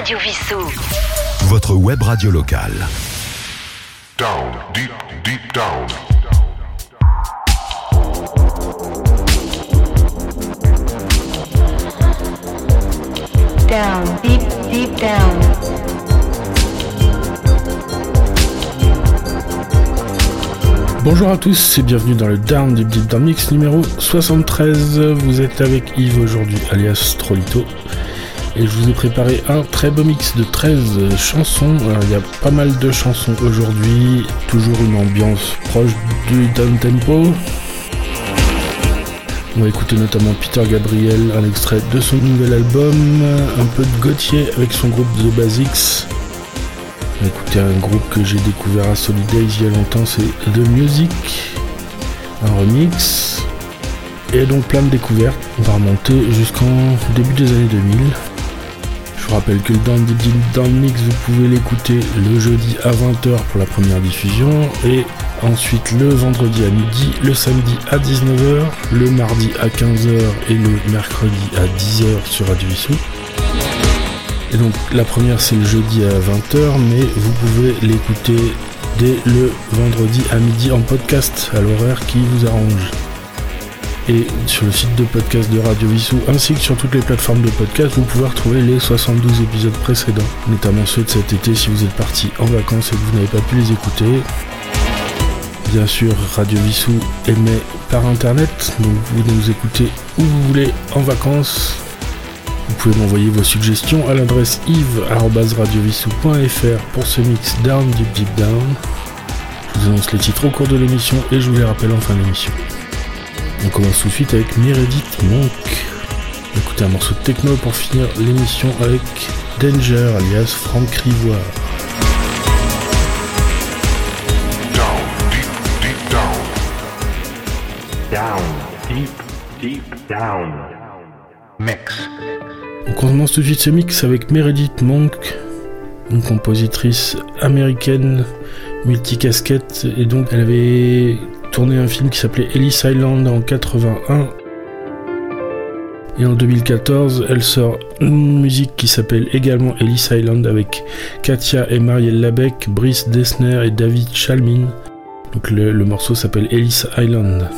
Radio Vissou. Votre web radio locale. Down, deep, deep down. Down, deep, deep down. Bonjour à tous et bienvenue dans le Down Deep Deep Down Mix numéro 73. Vous êtes avec Yves aujourd'hui, alias Trolito. Et je vous ai préparé un très beau mix de 13 chansons. Il y a pas mal de chansons aujourd'hui, toujours une ambiance proche du down tempo. On va écouter notamment Peter Gabriel, un extrait de son nouvel album, un peu de Gauthier avec son groupe The Basics. On va écouter un groupe que j'ai découvert à Solidays il y a longtemps, c'est The Music, un remix. Et donc plein de découvertes. On va remonter jusqu'en début des années 2000. Je vous rappelle que le Mix, vous pouvez l'écouter le jeudi à 20h pour la première diffusion et ensuite le vendredi à midi, le samedi à 19h, le mardi à 15h et le mercredi à 10h sur Radio Issou. Et donc la première c'est le jeudi à 20h, mais vous pouvez l'écouter dès le vendredi à midi en podcast à l'horaire qui vous arrange. Et sur le site de podcast de Radio Vissou ainsi que sur toutes les plateformes de podcast, vous pouvez retrouver les 72 épisodes précédents, notamment ceux de cet été si vous êtes parti en vacances et que vous n'avez pas pu les écouter. Bien sûr, Radio Vissou émet par internet, donc vous pouvez nous écouter où vous voulez en vacances. Vous pouvez m'envoyer vos suggestions à l'adresse yves.radiovissou.fr pour ce mix Down Deep Deep Down. Je vous annonce les titres au cours de l'émission et je vous les rappelle en fin d'émission. On commence tout de suite avec Meredith Monk. Écoutez un morceau de techno pour finir l'émission avec Danger alias Franck Rivoire. Down, deep, deep down. Down, deep, deep down. Mix. On commence tout de suite ce mix avec Meredith Monk, une compositrice américaine multicasquette et donc elle avait tourné un film qui s'appelait Ellis Island en 81 et en 2014 elle sort une musique qui s'appelle également Ellis Island avec Katia et Marielle Labec, Brice Dessner et David Chalmin. Donc le, le morceau s'appelle Ellis Island.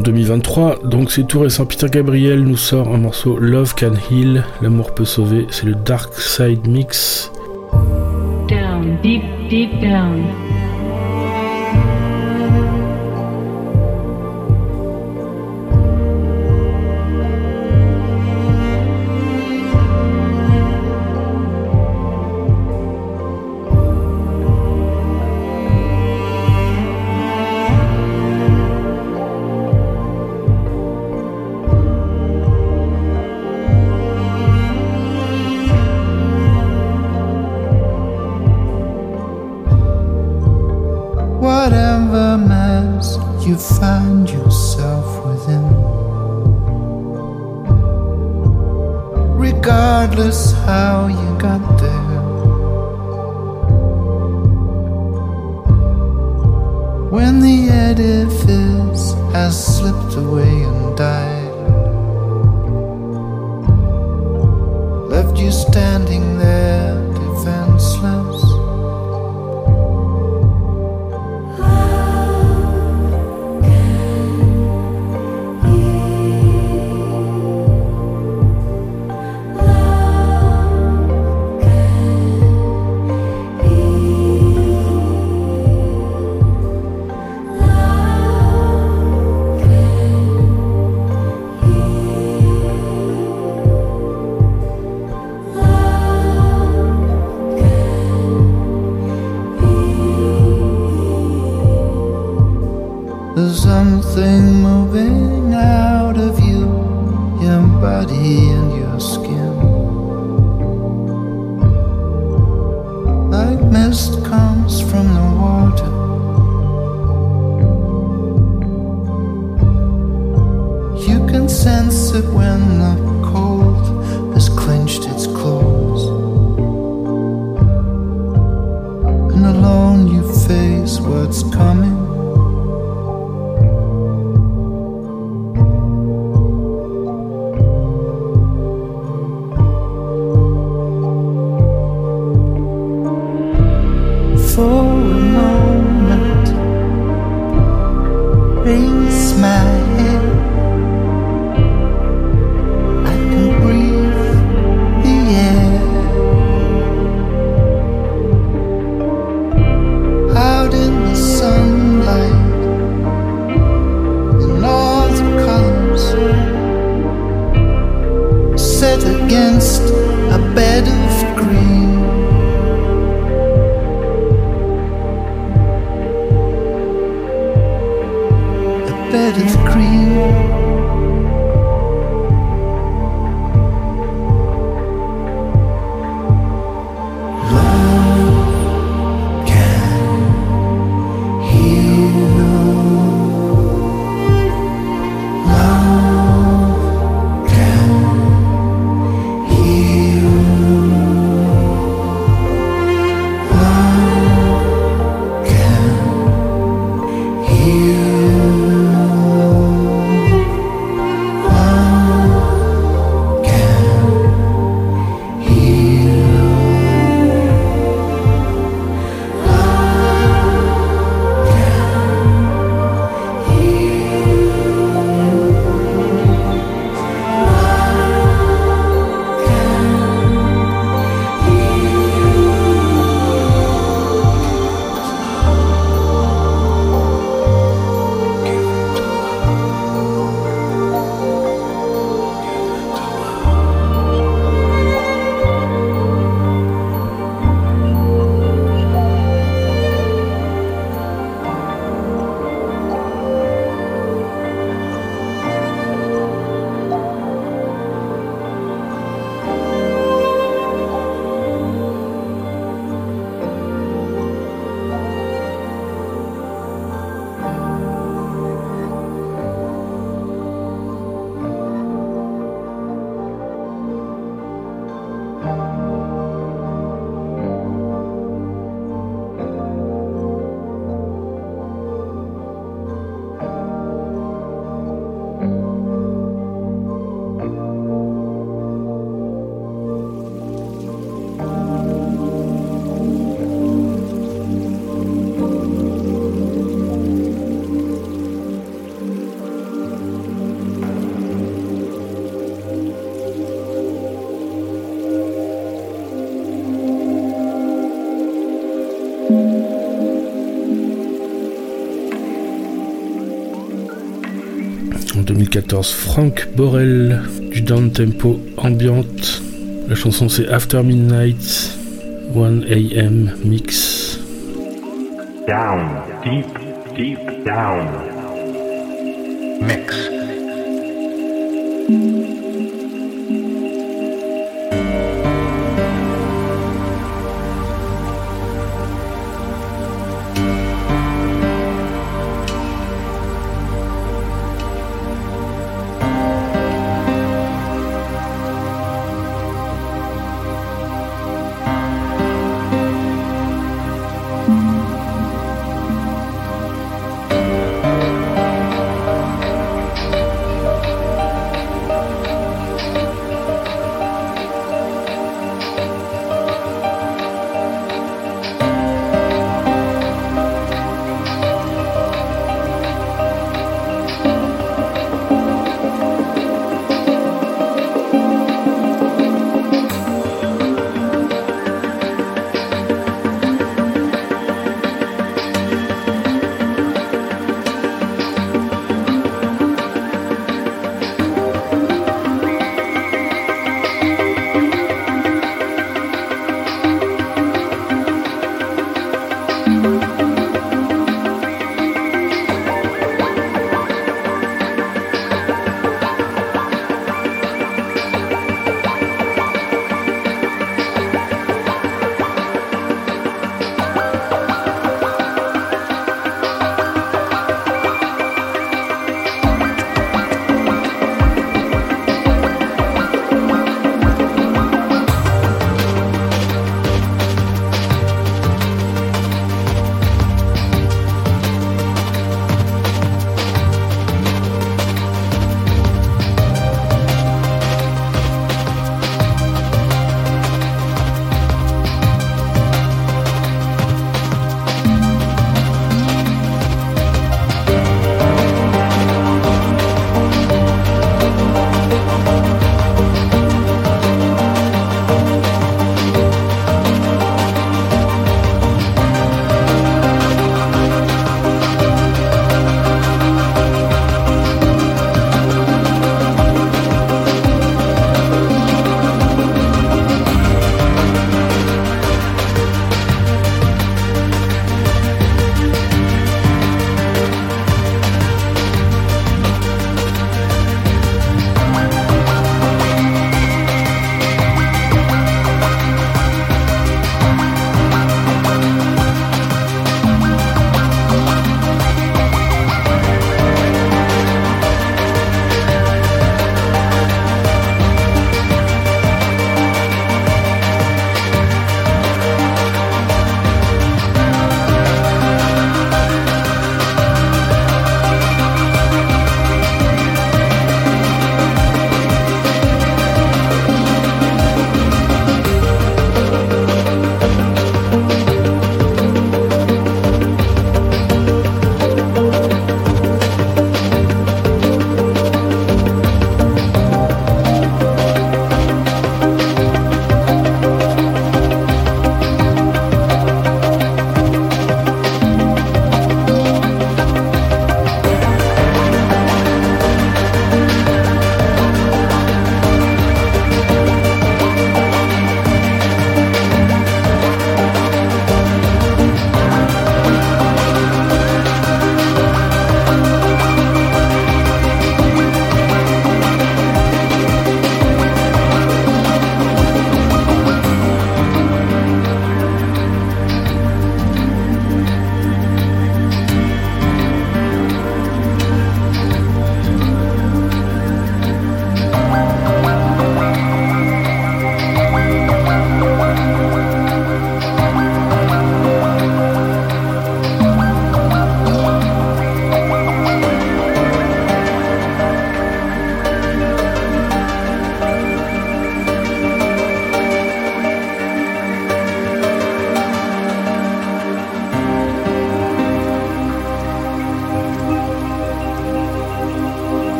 2023. Donc c'est tout récent. Peter Gabriel nous sort un morceau Love Can Heal, l'amour peut sauver. C'est le Dark Side Mix. sense it when the cold has clinched its 2014, Frank Borel du down tempo ambiante. La chanson c'est After Midnight, 1 AM mix. Down, deep, deep down.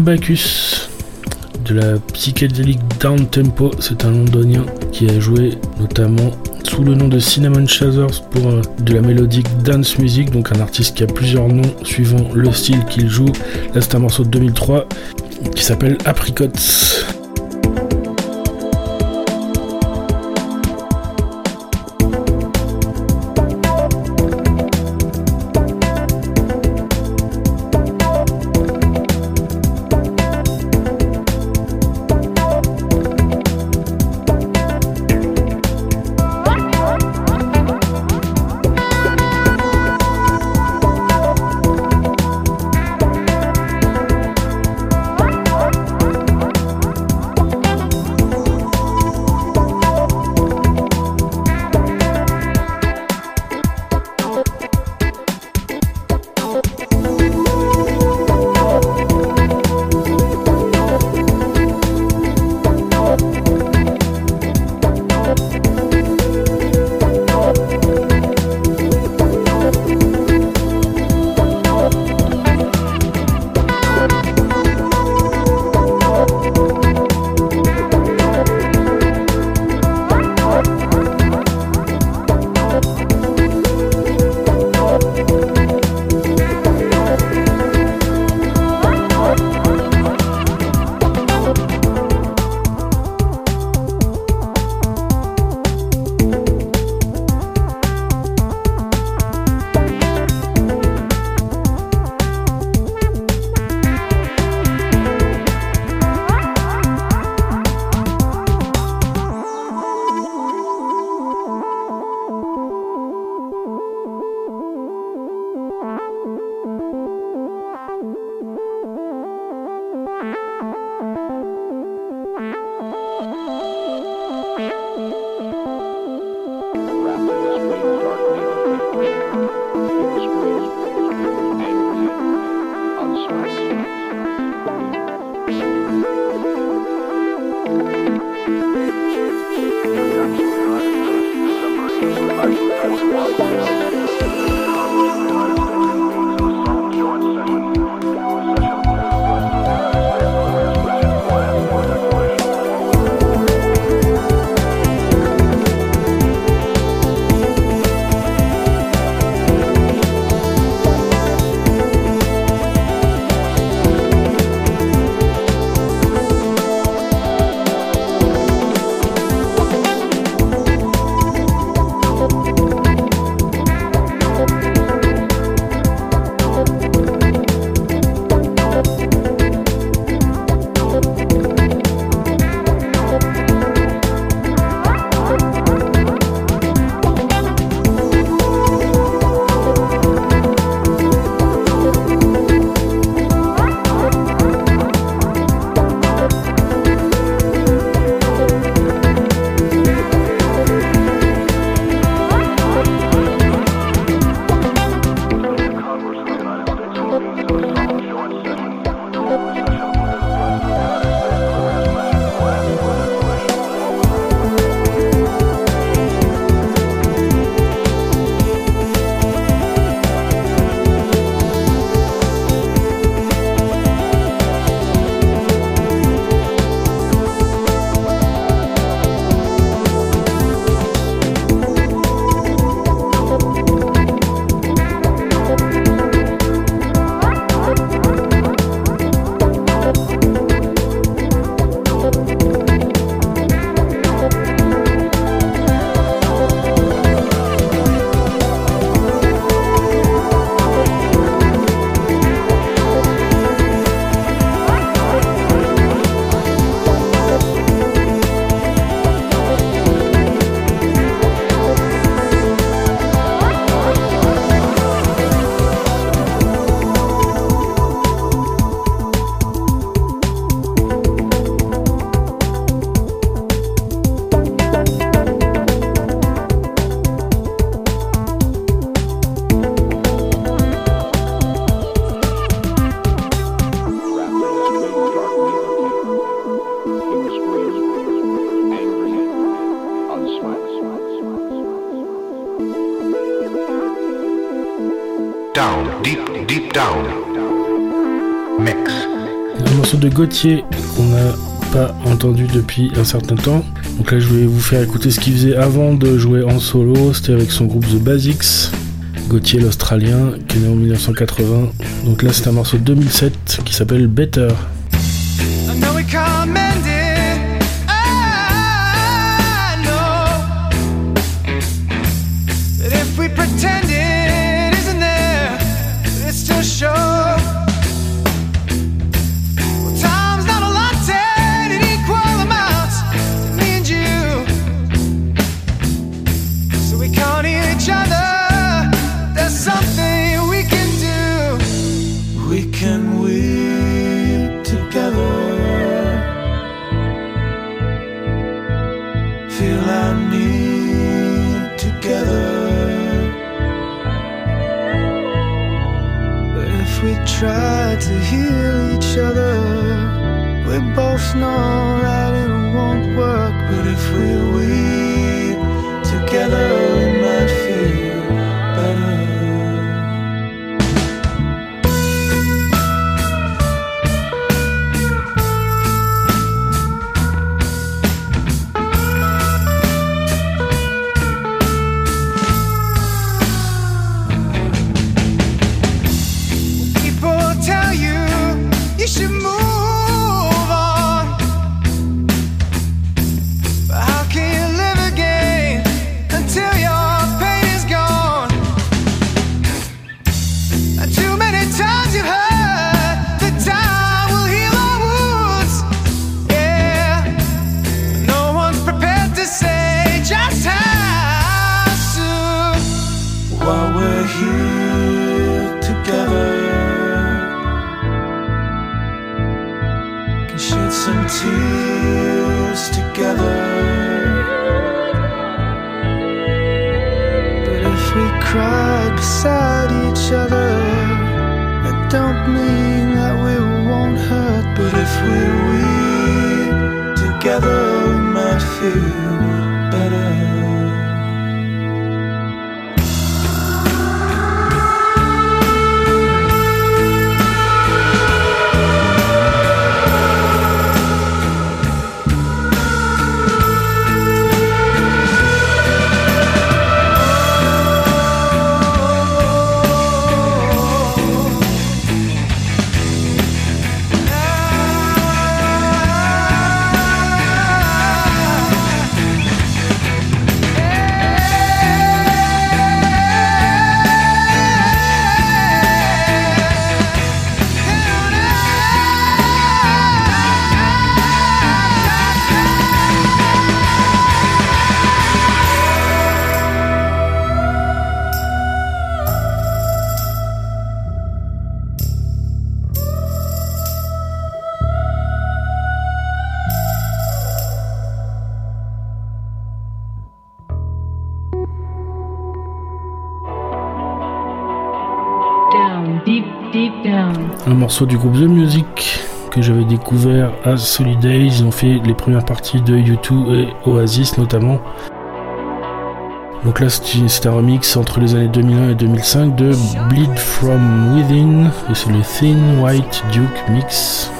Abacus de la psychédélique down tempo, c'est un londonien qui a joué notamment sous le nom de Cinnamon Chasers pour euh, de la mélodique dance music, donc un artiste qui a plusieurs noms suivant le style qu'il joue. Là c'est un morceau de 2003 qui s'appelle Apricots. Gauthier qu'on n'a pas entendu depuis un certain temps. Donc là, je vais vous faire écouter ce qu'il faisait avant de jouer en solo. C'était avec son groupe The Basics. Gauthier, l'Australien, qui est né en 1980. Donc là, c'est un morceau de 2007 qui s'appelle Better. Un morceau du groupe The Music que j'avais découvert à Solidays. Ils ont fait les premières parties de U2 et Oasis notamment. Donc là, c'est un remix entre les années 2001 et 2005 de Bleed From Within et c'est le Thin White Duke Mix.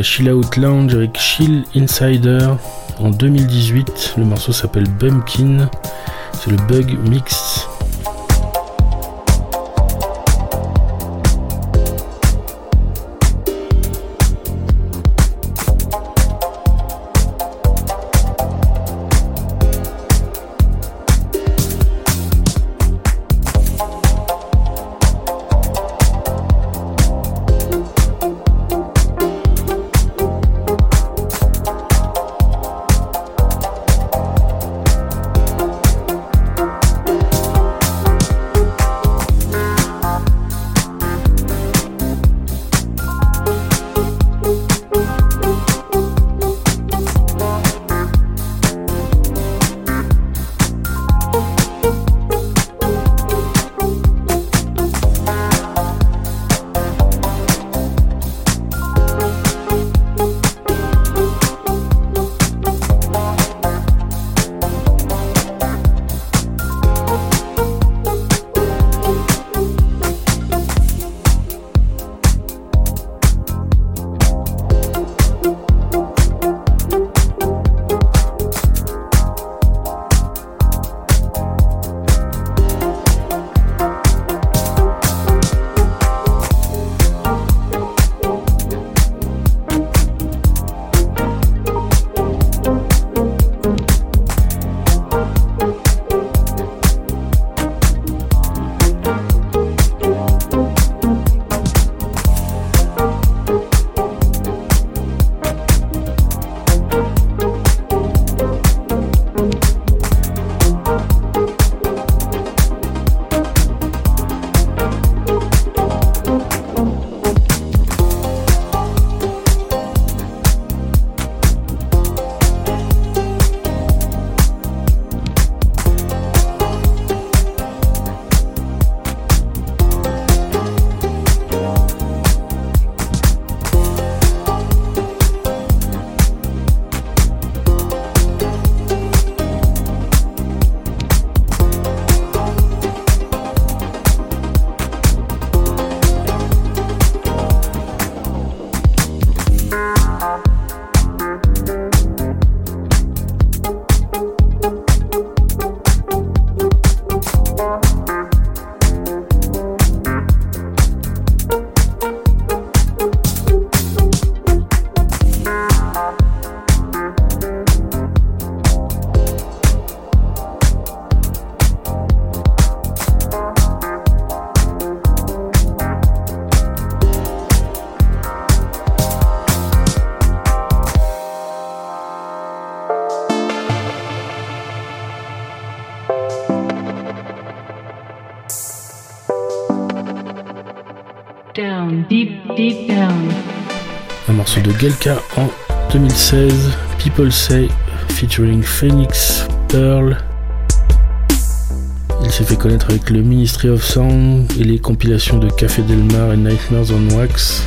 La Chill Out Lounge avec Chill Insider en 2018. Le morceau s'appelle Bumpkin. C'est le Bug Mix. De Gelka en 2016, People Say, featuring Phoenix Pearl. Il s'est fait connaître avec le Ministry of Sound et les compilations de Café Del Mar et Nightmares on Wax.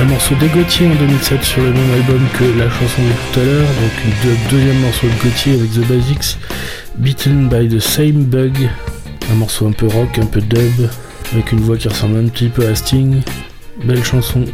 Un morceau de Gauthier en 2007 sur le même album que la chanson de tout à l'heure, donc le deuxième morceau de Gauthier avec The Basics, Beaten by the Same Bug, un morceau un peu rock, un peu dub, avec une voix qui ressemble un petit peu à Sting, belle chanson.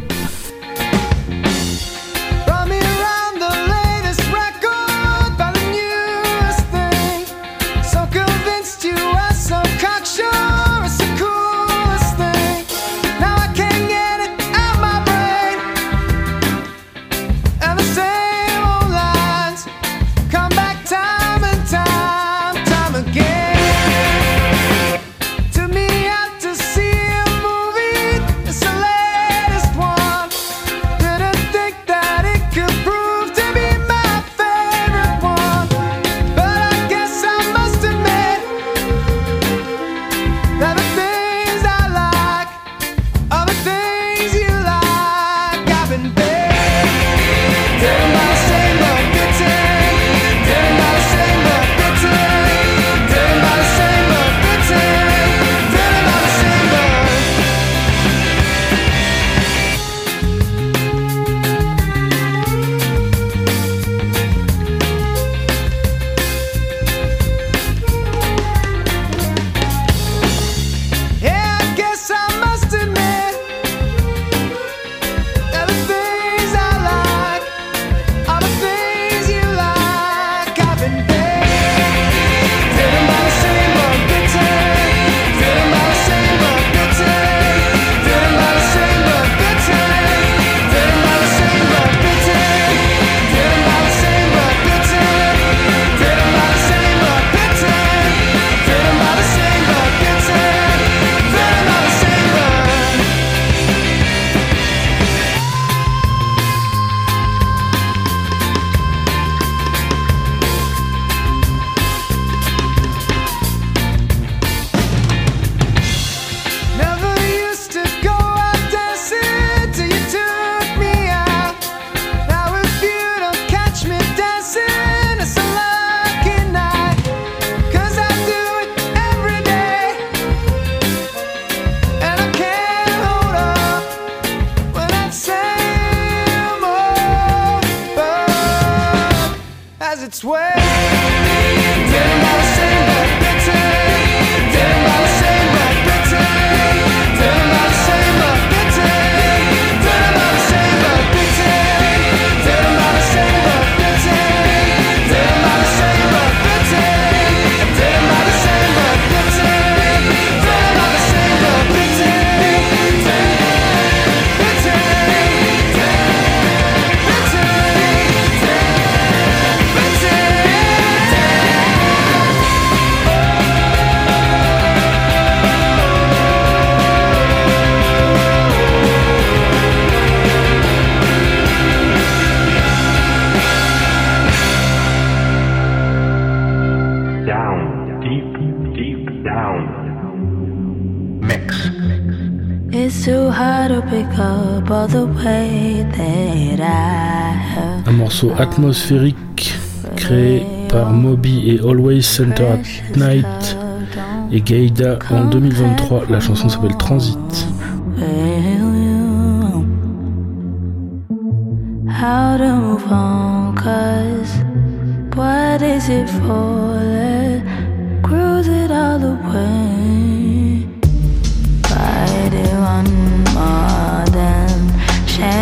Un morceau atmosphérique créé par Moby et Always Center at Night et Gaïda en 2023. La chanson s'appelle Transit. How to move on, cause what is it for? It all the way.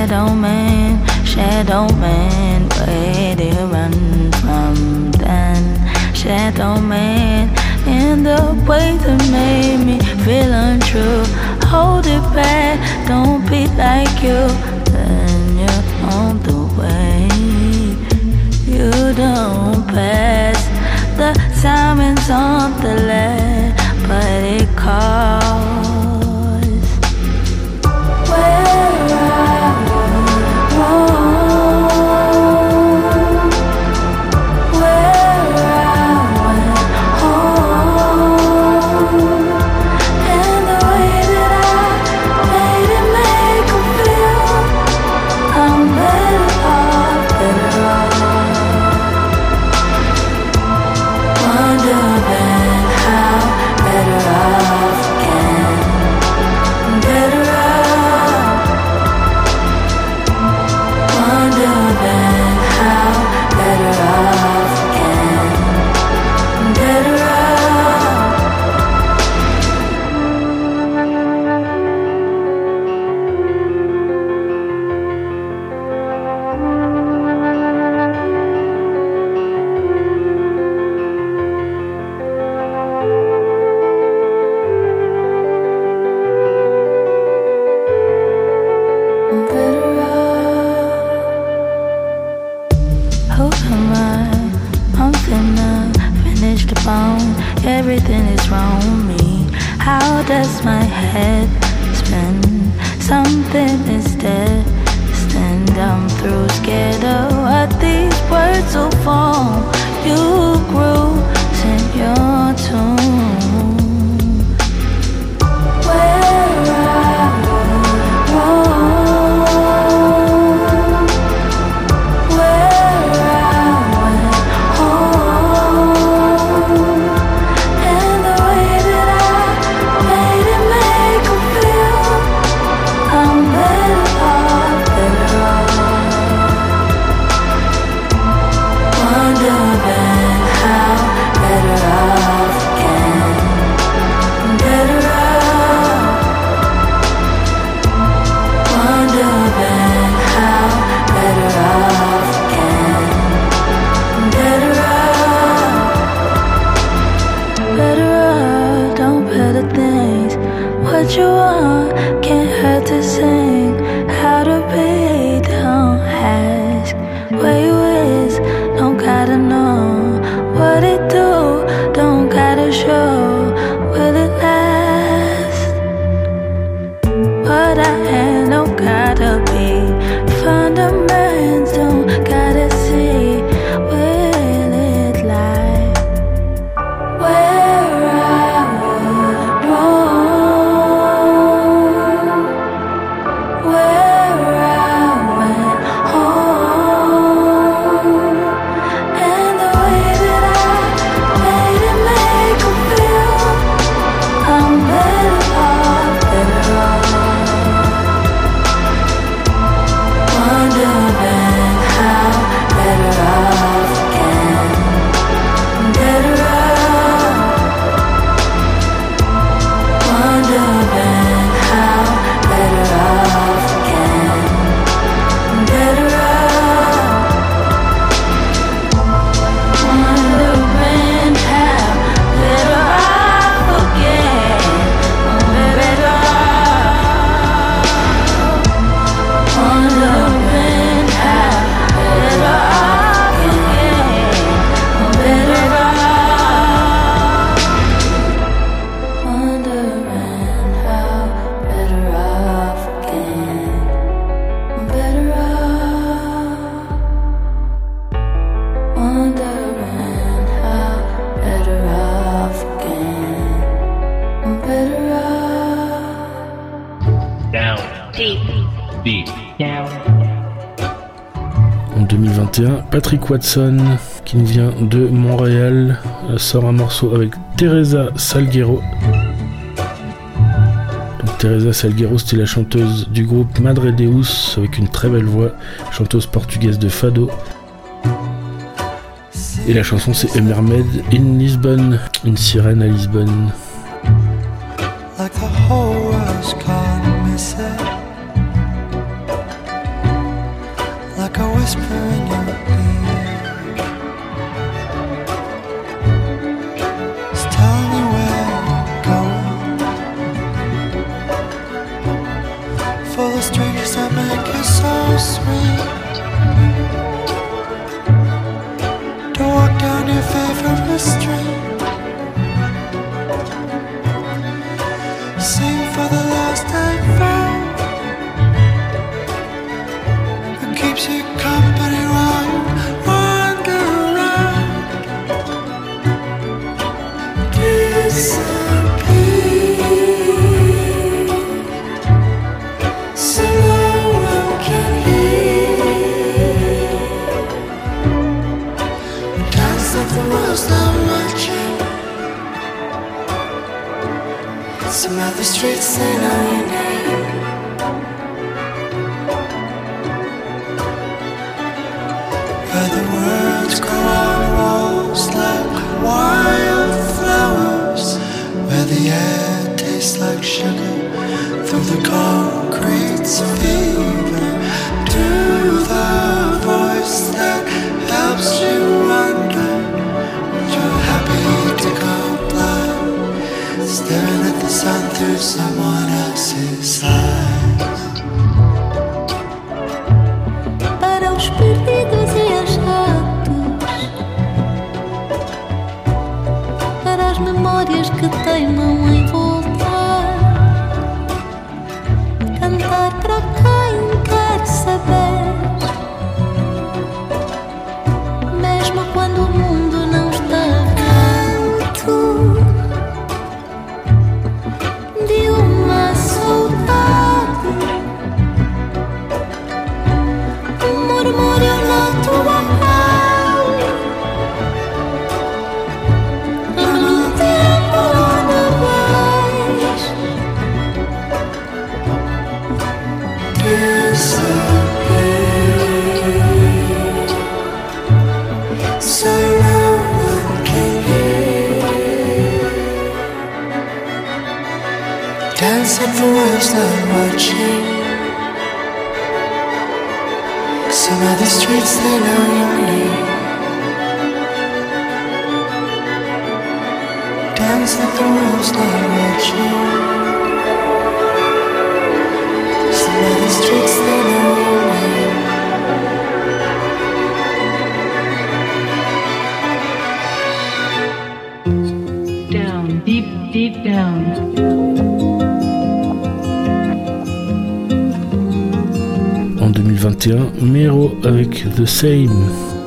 shadow man, shadow man, where do you run from then? Shadow man, in the way that made me feel untrue. Hold it back, don't be like you. Then you're on the way, you don't pass. The timing's on the left, but it calls. Watson, qui vient de Montréal, euh, sort un morceau avec Teresa Salguero. Donc, Teresa Salguero, c'était la chanteuse du groupe Madre Deus, avec une très belle voix, chanteuse portugaise de Fado. Et la chanson, c'est A in Lisbonne, une sirène à Lisbonne. so sweet. the streets and I yourself. like the same.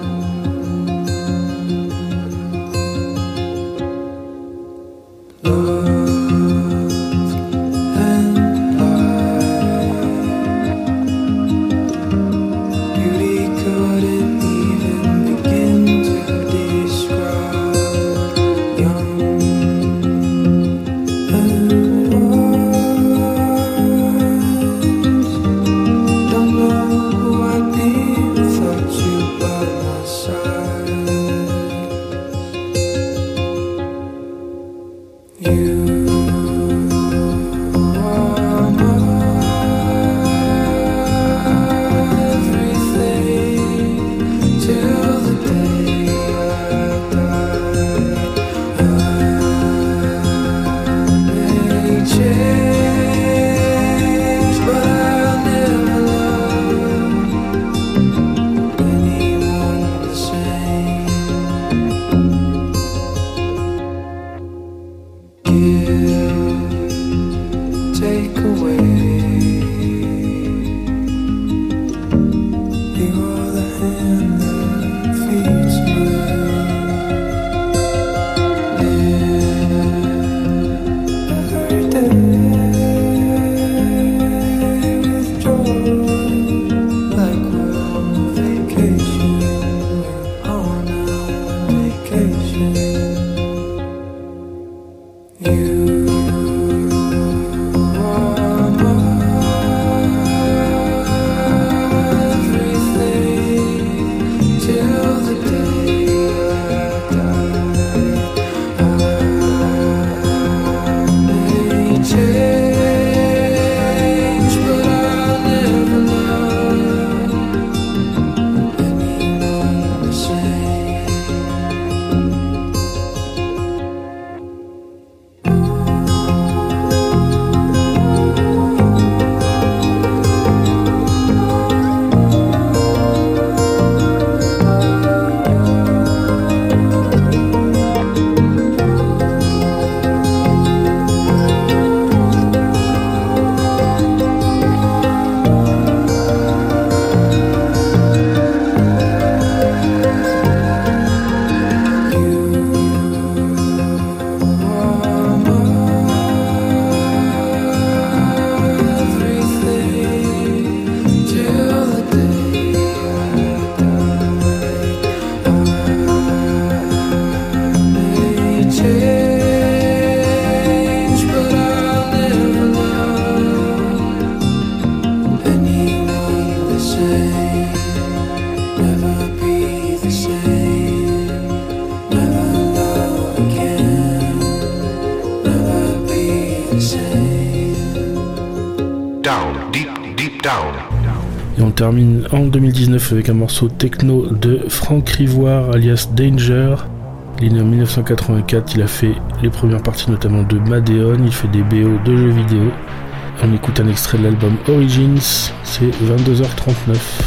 Termine en 2019 avec un morceau techno de Franck Rivoire alias Danger. Il est en 1984, il a fait les premières parties notamment de Madeon, il fait des BO de jeux vidéo. On écoute un extrait de l'album Origins, c'est 22h39.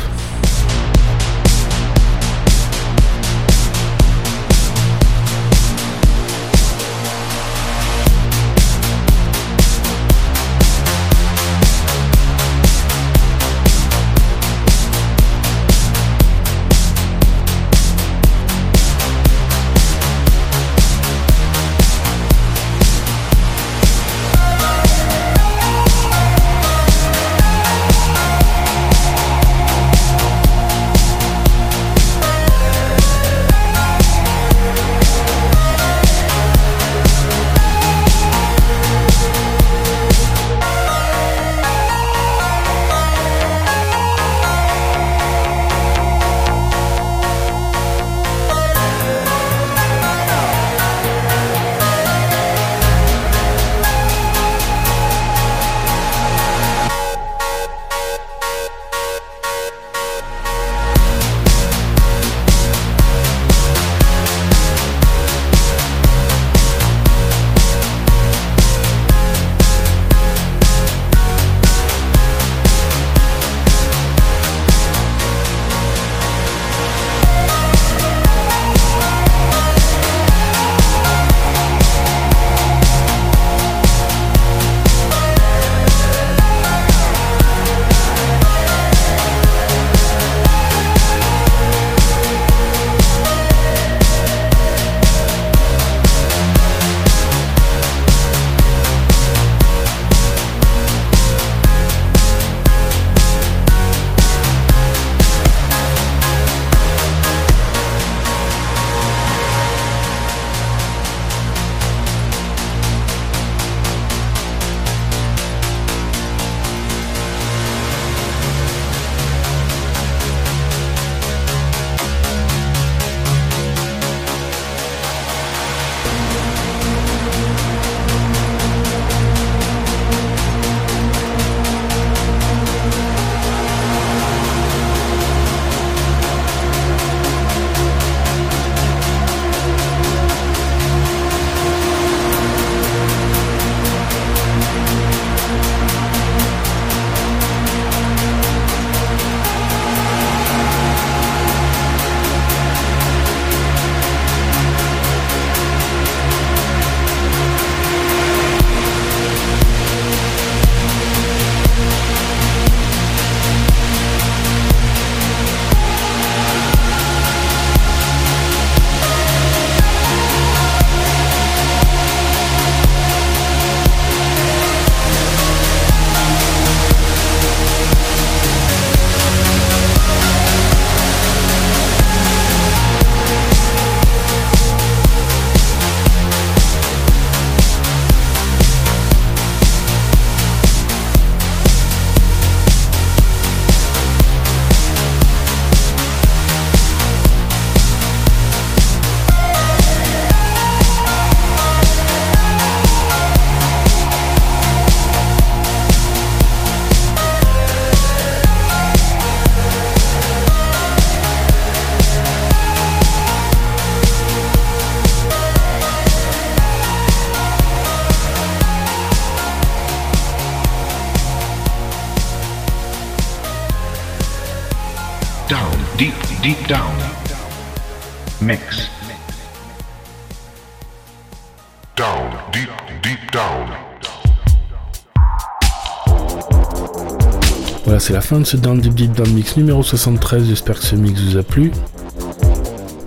C'est la fin de ce Down Deep Deep Down Mix numéro 73. J'espère que ce mix vous a plu.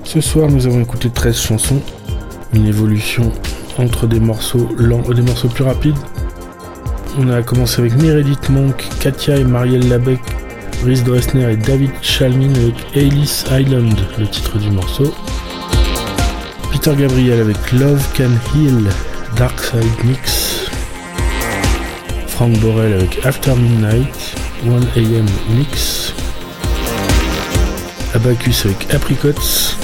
Ce soir, nous avons écouté 13 chansons. Une évolution entre des morceaux lents et des morceaux plus rapides. On a commencé avec Meredith Monk, Katia et Marielle Labec, Rhys Dressner et David Chalmin avec Alice Island, le titre du morceau. Peter Gabriel avec Love Can Heal, Dark Side Mix. Frank Borel avec After Midnight, 1am Mix. Abacus avec Apricots.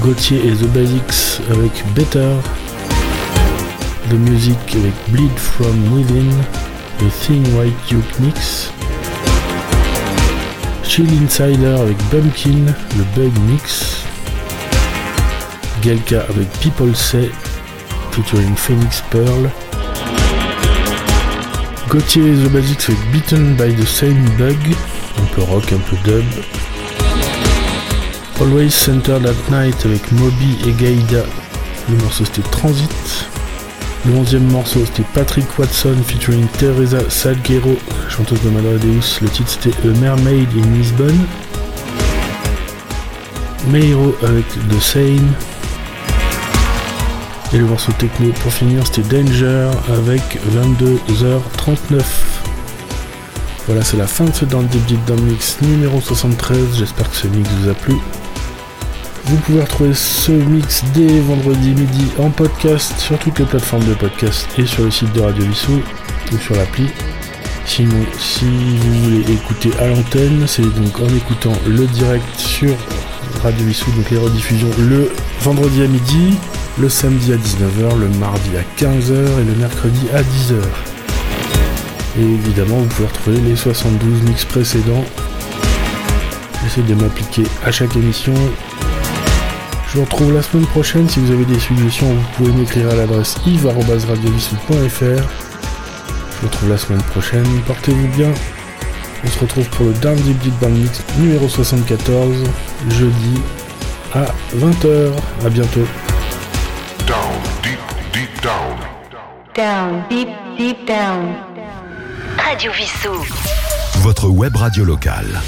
Gauthier et The Basics avec Better. The Music avec Bleed From Within. le Thin White Duke Mix. Chill Insider avec Bumpkin, le Bug Mix. Gelka avec People Say, featuring Phoenix Pearl. Gauthier The Basics avec Beaten by the Same Bug, un peu rock, un peu dub. Always Centered at Night avec Moby et Gaïda, le morceau c'était Transit. Le onzième morceau c'était Patrick Watson featuring Teresa Salguero, chanteuse de Madre Deus. Le titre c'était A Mermaid in Lisbonne. Meiro avec The Same. Et le morceau techno pour finir c'était Danger avec 22h39. Voilà c'est la fin de ce Down Deep Deep Down Mix numéro 73. J'espère que ce mix vous a plu. Vous pouvez retrouver ce mix dès vendredi midi en podcast sur toutes les plateformes de podcast et sur le site de Radio Vissou ou sur l'appli. Sinon, si vous voulez écouter à l'antenne, c'est donc en écoutant le direct sur Radio Vissou, donc les rediffusions le vendredi à midi, le samedi à 19h, le mardi à 15h et le mercredi à 10h. Et évidemment, vous pouvez retrouver les 72 mix précédents. J'essaie de m'appliquer à chaque émission je vous retrouve la semaine prochaine. Si vous avez des suggestions, vous pouvez m'écrire à l'adresse yves.radiovissou.fr. Je vous retrouve la semaine prochaine. Portez-vous bien. On se retrouve pour le Down Deep Deep Band numéro 74, jeudi à 20h. À bientôt. Down, deep, deep down. Radio Vissou. Votre web radio locale.